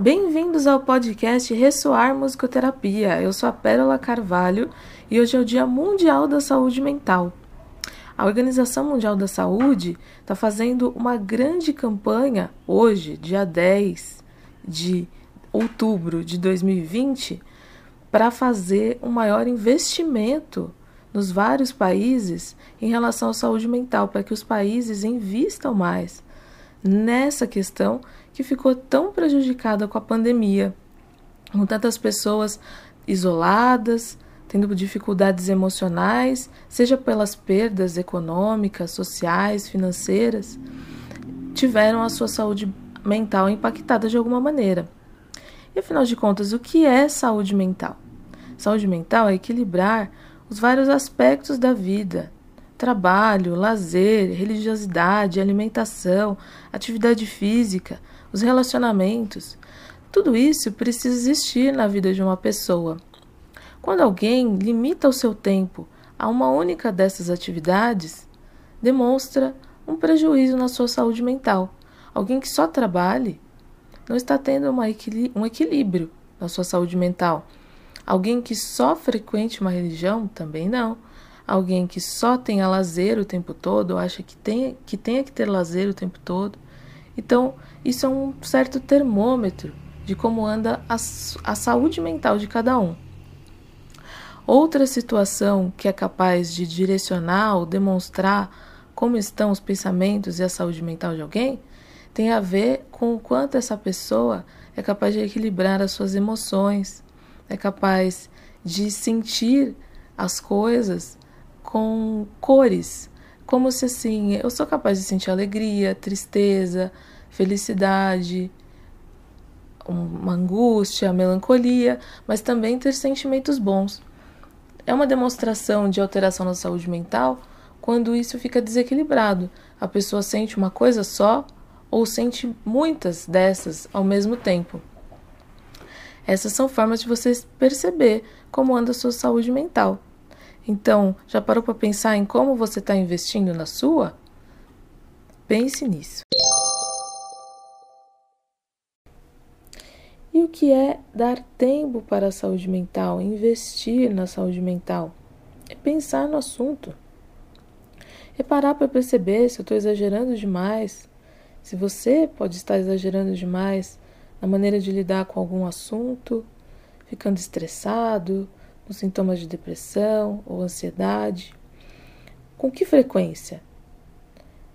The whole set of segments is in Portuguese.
Bem-vindos ao podcast Ressoar Musicoterapia. Eu sou a Pérola Carvalho e hoje é o Dia Mundial da Saúde Mental. A Organização Mundial da Saúde está fazendo uma grande campanha hoje, dia 10 de outubro de 2020, para fazer um maior investimento nos vários países em relação à saúde mental, para que os países invistam mais nessa questão que ficou tão prejudicada com a pandemia, com tantas pessoas isoladas, tendo dificuldades emocionais, seja pelas perdas econômicas, sociais, financeiras, tiveram a sua saúde mental impactada de alguma maneira. E afinal de contas, o que é saúde mental? Saúde mental é equilibrar os vários aspectos da vida, trabalho, lazer, religiosidade, alimentação, atividade física, os relacionamentos. Tudo isso precisa existir na vida de uma pessoa. Quando alguém limita o seu tempo a uma única dessas atividades, demonstra um prejuízo na sua saúde mental. Alguém que só trabalhe não está tendo um equilíbrio na sua saúde mental. Alguém que só frequente uma religião também não alguém que só tenha lazer o tempo todo, acha que, tem, que tenha que ter lazer o tempo todo. Então, isso é um certo termômetro de como anda a, a saúde mental de cada um. Outra situação que é capaz de direcionar ou demonstrar como estão os pensamentos e a saúde mental de alguém tem a ver com o quanto essa pessoa é capaz de equilibrar as suas emoções, é capaz de sentir as coisas com cores, como se assim, eu sou capaz de sentir alegria, tristeza, felicidade, uma angústia, melancolia, mas também ter sentimentos bons. É uma demonstração de alteração na saúde mental quando isso fica desequilibrado. A pessoa sente uma coisa só ou sente muitas dessas ao mesmo tempo. Essas são formas de você perceber como anda a sua saúde mental. Então, já parou para pensar em como você está investindo na sua? Pense nisso. E o que é dar tempo para a saúde mental, investir na saúde mental? É pensar no assunto. É parar para perceber se eu estou exagerando demais, se você pode estar exagerando demais na maneira de lidar com algum assunto, ficando estressado, com sintomas de depressão ou ansiedade? Com que frequência?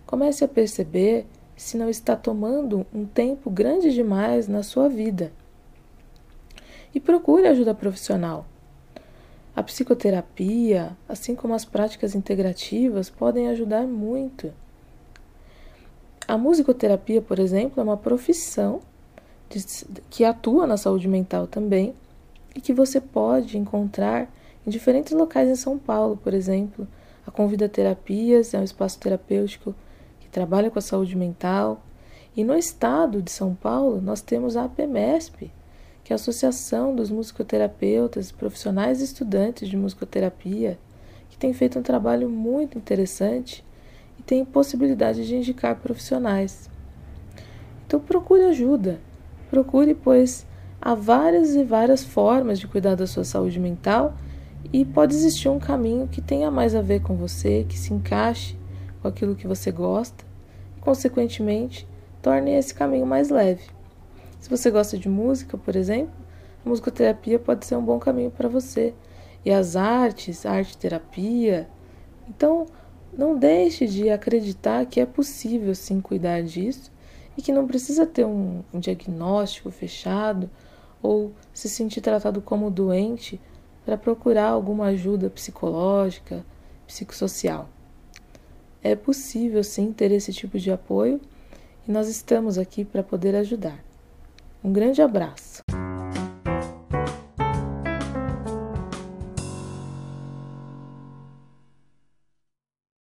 Comece a perceber se não está tomando um tempo grande demais na sua vida. E procure ajuda profissional. A psicoterapia, assim como as práticas integrativas, podem ajudar muito. A musicoterapia, por exemplo, é uma profissão que atua na saúde mental também e que você pode encontrar em diferentes locais em São Paulo, por exemplo. A Convida Terapias é um espaço terapêutico que trabalha com a saúde mental. E no estado de São Paulo, nós temos a APMESP, que é a Associação dos Musicoterapeutas, Profissionais e Estudantes de Musicoterapia, que tem feito um trabalho muito interessante e tem possibilidade de indicar profissionais. Então procure ajuda, procure, pois Há várias e várias formas de cuidar da sua saúde mental e pode existir um caminho que tenha mais a ver com você, que se encaixe com aquilo que você gosta e, consequentemente, torne esse caminho mais leve. Se você gosta de música, por exemplo, a musicoterapia pode ser um bom caminho para você. E as artes, a arte terapia. Então, não deixe de acreditar que é possível sim cuidar disso e que não precisa ter um, um diagnóstico fechado ou se sentir tratado como doente para procurar alguma ajuda psicológica, psicossocial. É possível sim ter esse tipo de apoio e nós estamos aqui para poder ajudar. Um grande abraço.